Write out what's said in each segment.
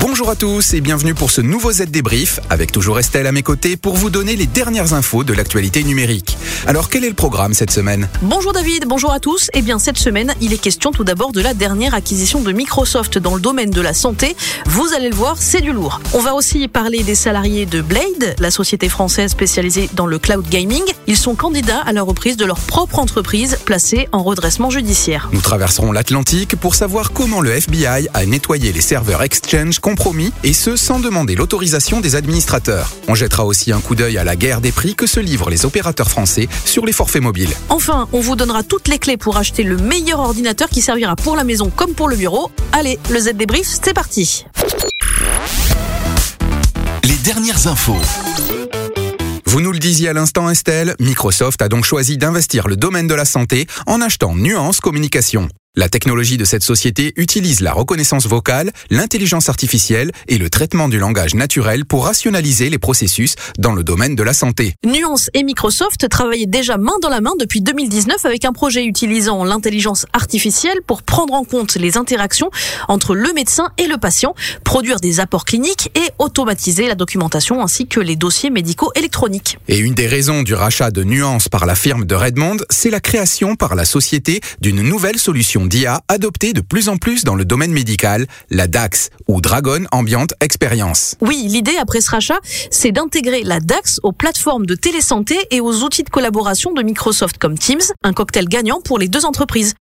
Bonjour à tous et bienvenue pour ce nouveau Z débrief avec toujours Estelle à mes côtés pour vous donner les dernières infos de l'actualité numérique. Alors quel est le programme cette semaine? Bonjour David, bonjour à tous. Eh bien cette semaine, il est question tout d'abord de la dernière acquisition de Microsoft dans le domaine de la santé. Vous allez le voir, c'est du lourd. On va aussi parler des salariés de Blade, la société française spécialisée dans le cloud gaming. Ils sont candidats à la reprise de leur propre entreprise placée en redressement judiciaire. Nous traverserons l'Atlantique pour savoir comment le FBI a nettoyé les serveurs Exchange compromis et ce sans demander l'autorisation des administrateurs. On jettera aussi un coup d'œil à la guerre des prix que se livrent les opérateurs français sur les forfaits mobiles. Enfin, on vous donnera toutes les clés pour acheter le meilleur ordinateur qui servira pour la maison comme pour le bureau. Allez, le Z débrief, c'est parti. Les dernières infos. Vous nous le disiez à l'instant Estelle, Microsoft a donc choisi d'investir le domaine de la santé en achetant Nuance Communication. La technologie de cette société utilise la reconnaissance vocale, l'intelligence artificielle et le traitement du langage naturel pour rationaliser les processus dans le domaine de la santé. Nuance et Microsoft travaillaient déjà main dans la main depuis 2019 avec un projet utilisant l'intelligence artificielle pour prendre en compte les interactions entre le médecin et le patient, produire des apports cliniques et automatiser la documentation ainsi que les dossiers médicaux électroniques. Et une des raisons du rachat de Nuance par la firme de Redmond, c'est la création par la société d'une nouvelle solution d'IA adoptée de plus en plus dans le domaine médical, la DAX ou Dragon Ambient Experience. Oui, l'idée après ce rachat, c'est d'intégrer la DAX aux plateformes de télésanté et aux outils de collaboration de Microsoft comme Teams, un cocktail gagnant pour les deux entreprises.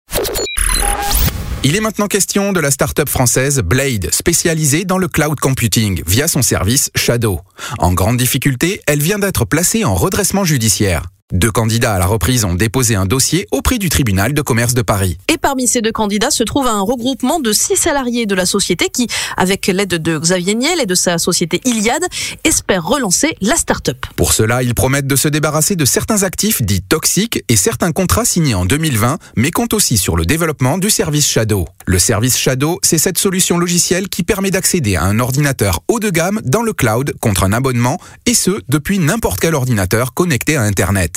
Il est maintenant question de la start-up française Blade, spécialisée dans le cloud computing via son service Shadow. En grande difficulté, elle vient d'être placée en redressement judiciaire. Deux candidats à la reprise ont déposé un dossier auprès du tribunal de commerce de Paris. Et parmi ces deux candidats se trouve un regroupement de six salariés de la société qui, avec l'aide de Xavier Niel et de sa société Iliad, espèrent relancer la start-up. Pour cela, ils promettent de se débarrasser de certains actifs dits toxiques et certains contrats signés en 2020, mais comptent aussi sur le développement du service Shadow. Le service Shadow, c'est cette solution logicielle qui permet d'accéder à un ordinateur haut de gamme dans le cloud contre un abonnement, et ce, depuis n'importe quel ordinateur connecté à Internet.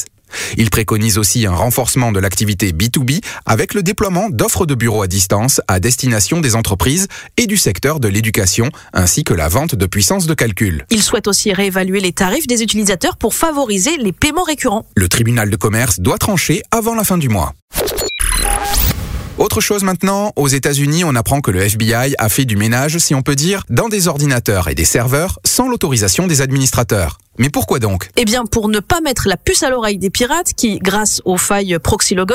Il préconise aussi un renforcement de l'activité B2B avec le déploiement d'offres de bureaux à distance à destination des entreprises et du secteur de l'éducation, ainsi que la vente de puissance de calcul. Il souhaite aussi réévaluer les tarifs des utilisateurs pour favoriser les paiements récurrents. Le tribunal de commerce doit trancher avant la fin du mois. Autre chose maintenant, aux États-Unis, on apprend que le FBI a fait du ménage, si on peut dire, dans des ordinateurs et des serveurs sans l'autorisation des administrateurs. Mais pourquoi donc? Eh bien, pour ne pas mettre la puce à l'oreille des pirates qui, grâce aux failles Proxylogon,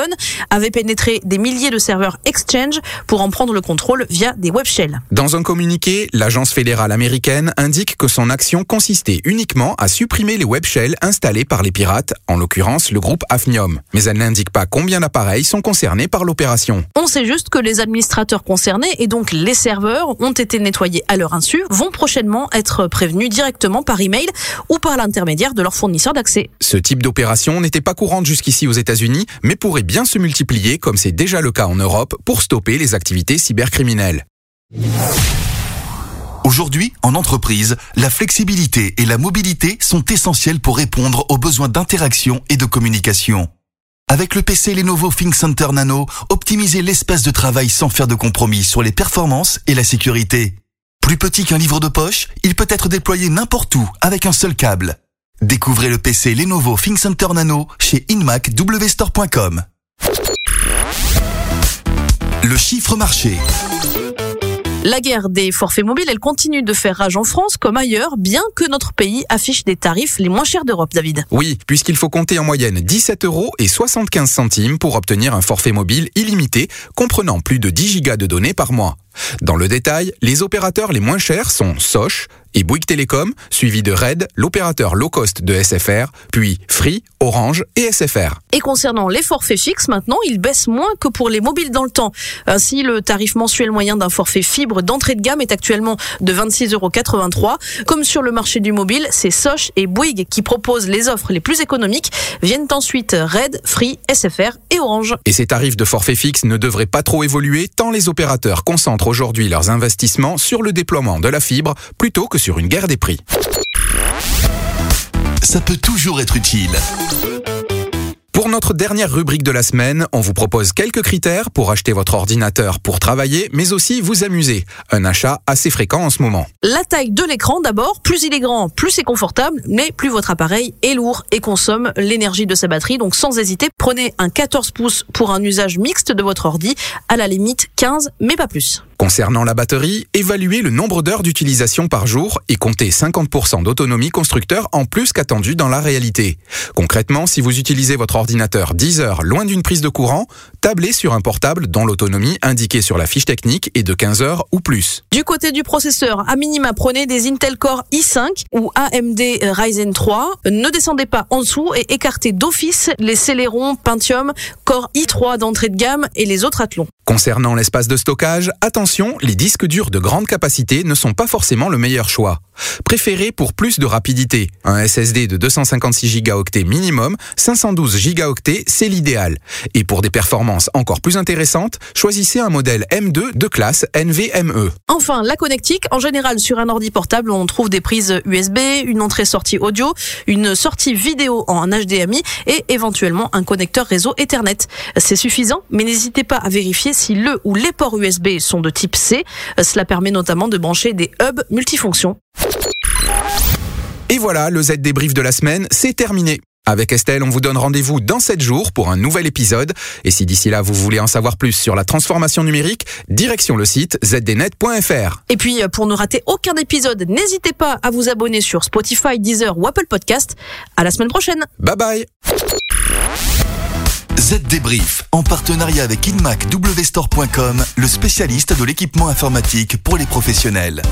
avaient pénétré des milliers de serveurs Exchange pour en prendre le contrôle via des web shells. Dans un communiqué, l'agence fédérale américaine indique que son action consistait uniquement à supprimer les web shells installés par les pirates, en l'occurrence le groupe Afnium. Mais elle n'indique pas combien d'appareils sont concernés par l'opération. On sait juste que les administrateurs concernés et donc les serveurs ont été nettoyés à leur insu, vont prochainement être prévenus directement par email ou par l'intermédiaire de leur fournisseur d'accès. Ce type d'opération n'était pas courante jusqu'ici aux États-Unis, mais pourrait bien se multiplier, comme c'est déjà le cas en Europe, pour stopper les activités cybercriminelles. Aujourd'hui, en entreprise, la flexibilité et la mobilité sont essentielles pour répondre aux besoins d'interaction et de communication. Avec le PC Lenovo ThinkCenter Nano, optimisez l'espace de travail sans faire de compromis sur les performances et la sécurité. Plus petit qu'un livre de poche, il peut être déployé n'importe où avec un seul câble. Découvrez le PC Lenovo ThinkCenter Nano chez inmacwstore.com. Le chiffre marché. La guerre des forfaits mobiles, elle continue de faire rage en France comme ailleurs, bien que notre pays affiche des tarifs les moins chers d'Europe, David. Oui, puisqu'il faut compter en moyenne 17 euros et 75 centimes pour obtenir un forfait mobile illimité comprenant plus de 10 gigas de données par mois. Dans le détail, les opérateurs les moins chers sont Soch et Bouygues Télécom, suivi de Red, l'opérateur low cost de SFR, puis Free, Orange et SFR. Et concernant les forfaits fixes, maintenant, ils baissent moins que pour les mobiles dans le temps. Ainsi, le tarif mensuel moyen d'un forfait fibre d'entrée de gamme est actuellement de 26,83 euros. Comme sur le marché du mobile, c'est Soch et Bouygues qui proposent les offres les plus économiques. Viennent ensuite Red, Free, SFR et Orange. Et ces tarifs de forfait fixe ne devraient pas trop évoluer tant les opérateurs concentrent aujourd'hui leurs investissements sur le déploiement de la fibre plutôt que sur une guerre des prix. ça peut toujours être utile. Pour notre dernière rubrique de la semaine, on vous propose quelques critères pour acheter votre ordinateur pour travailler, mais aussi vous amuser. Un achat assez fréquent en ce moment. La taille de l'écran d'abord, plus il est grand, plus c'est confortable, mais plus votre appareil est lourd et consomme l'énergie de sa batterie. Donc sans hésiter, prenez un 14 pouces pour un usage mixte de votre ordi, à la limite 15, mais pas plus. Concernant la batterie, évaluez le nombre d'heures d'utilisation par jour et comptez 50% d'autonomie constructeur en plus qu'attendu dans la réalité. Concrètement, si vous utilisez votre ordinateur 10 heures loin d'une prise de courant, tablez sur un portable dont l'autonomie indiquée sur la fiche technique est de 15 heures ou plus. Du côté du processeur, à minima, prenez des Intel Core i5 ou AMD Ryzen 3. Ne descendez pas en dessous et écartez d'office les Celeron, Pentium, Core i3 d'entrée de gamme et les autres Athlon. Concernant l'espace de stockage, attention, les disques durs de grande capacité ne sont pas forcément le meilleur choix. Préférez pour plus de rapidité. Un SSD de 256 Go minimum, 512 Go c'est l'idéal. Et pour des performances encore plus intéressantes, choisissez un modèle M2 de classe NVMe. Enfin, la connectique. En général, sur un ordi portable, on trouve des prises USB, une entrée-sortie audio, une sortie vidéo en HDMI et éventuellement un connecteur réseau Ethernet. C'est suffisant, mais n'hésitez pas à vérifier si le ou les ports USB sont de type C. Cela permet notamment de brancher des hubs multifonctions. Et voilà, le Z débrief de la semaine, c'est terminé. Avec Estelle, on vous donne rendez-vous dans 7 jours pour un nouvel épisode. Et si d'ici là, vous voulez en savoir plus sur la transformation numérique, direction le site zdnet.fr. Et puis, pour ne rater aucun épisode, n'hésitez pas à vous abonner sur Spotify, Deezer ou Apple Podcast. À la semaine prochaine. Bye bye. Z Débrief, en partenariat avec InMac le spécialiste de l'équipement informatique pour les professionnels.